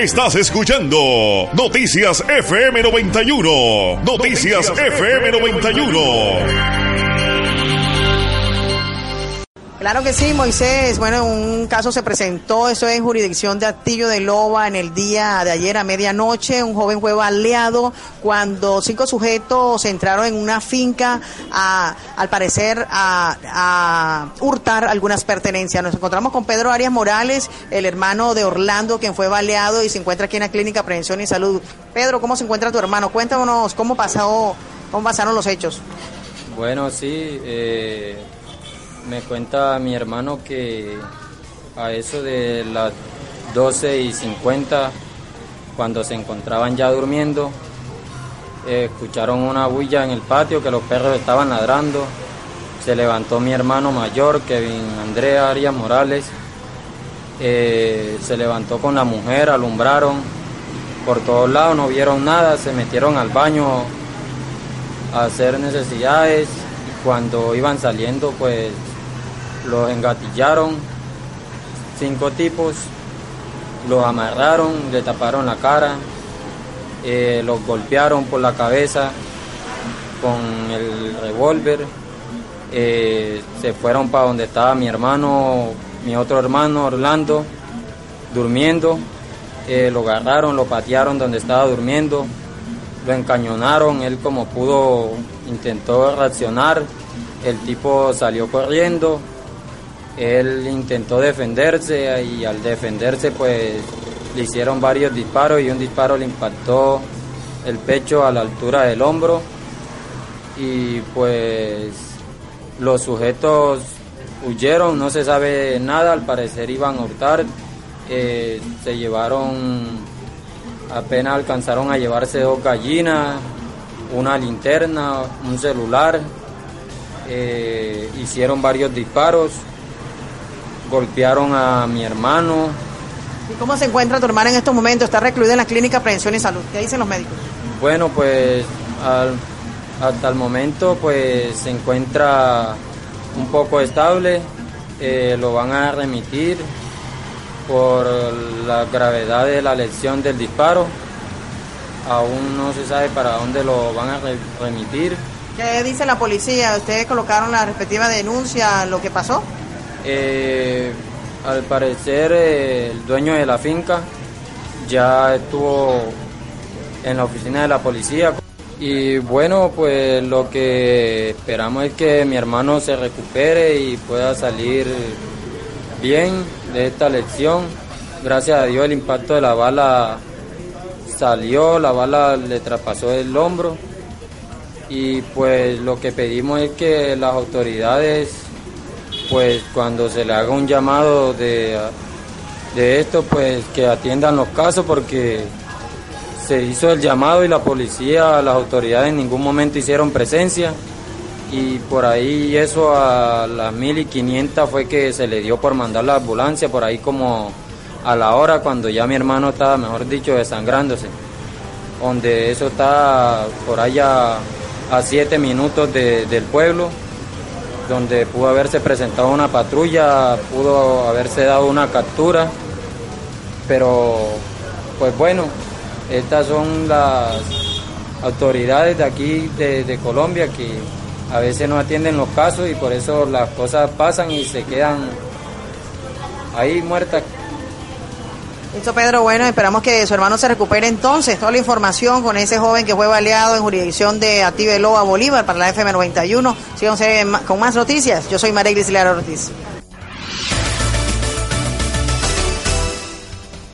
Estás escuchando Noticias FM 91. Noticias FM 91. Claro que sí, Moisés. Bueno, un caso se presentó, eso en jurisdicción de Atillo de Loba en el día de ayer a medianoche. Un joven fue baleado cuando cinco sujetos entraron en una finca a, al parecer, a, a hurtar algunas pertenencias. Nos encontramos con Pedro Arias Morales, el hermano de Orlando, quien fue baleado y se encuentra aquí en la Clínica Prevención y Salud. Pedro, ¿cómo se encuentra tu hermano? Cuéntanos cómo pasó, cómo pasaron los hechos. Bueno, sí. Eh me cuenta mi hermano que a eso de las 12 y 50, cuando se encontraban ya durmiendo, escucharon una bulla en el patio que los perros estaban ladrando. Se levantó mi hermano mayor, Kevin Andrea Arias Morales. Eh, se levantó con la mujer, alumbraron por todos lados, no vieron nada, se metieron al baño a hacer necesidades. Cuando iban saliendo, pues los engatillaron, cinco tipos, los amarraron, le taparon la cara, eh, los golpearon por la cabeza con el revólver, eh, se fueron para donde estaba mi hermano, mi otro hermano Orlando, durmiendo, eh, lo agarraron, lo patearon donde estaba durmiendo, lo encañonaron, él como pudo intentó reaccionar, el tipo salió corriendo, él intentó defenderse y al defenderse pues le hicieron varios disparos y un disparo le impactó el pecho a la altura del hombro. Y pues los sujetos huyeron, no se sabe nada, al parecer iban a hurtar, eh, se llevaron, apenas alcanzaron a llevarse dos gallinas, una linterna, un celular, eh, hicieron varios disparos golpearon a mi hermano. ¿Y cómo se encuentra tu hermano en estos momentos? Está recluido en la clínica Prevención y Salud. ¿Qué dicen los médicos? Bueno, pues hasta el momento pues se encuentra un poco estable. Eh, lo van a remitir por la gravedad de la lesión del disparo. Aún no se sabe para dónde lo van a remitir. ¿Qué dice la policía? ¿Ustedes colocaron la respectiva denuncia, lo que pasó? Eh, al parecer el dueño de la finca ya estuvo en la oficina de la policía y bueno pues lo que esperamos es que mi hermano se recupere y pueda salir bien de esta lección. Gracias a Dios el impacto de la bala salió, la bala le traspasó el hombro y pues lo que pedimos es que las autoridades pues cuando se le haga un llamado de, de esto, pues que atiendan los casos porque se hizo el llamado y la policía, las autoridades en ningún momento hicieron presencia. Y por ahí eso a las 1500 fue que se le dio por mandar la ambulancia, por ahí como a la hora cuando ya mi hermano estaba, mejor dicho, desangrándose, donde eso está por allá a siete minutos del pueblo donde pudo haberse presentado una patrulla, pudo haberse dado una captura, pero pues bueno, estas son las autoridades de aquí de, Colombia que a veces no atienden los casos y por eso las cosas pasan y se quedan ahí muertas Listo, Pedro. Bueno, esperamos que su hermano se recupere entonces. Toda la información con ese joven que fue baleado en jurisdicción de Loa Bolívar para la FM91. Síganse con más noticias. Yo soy María Lara Ortiz.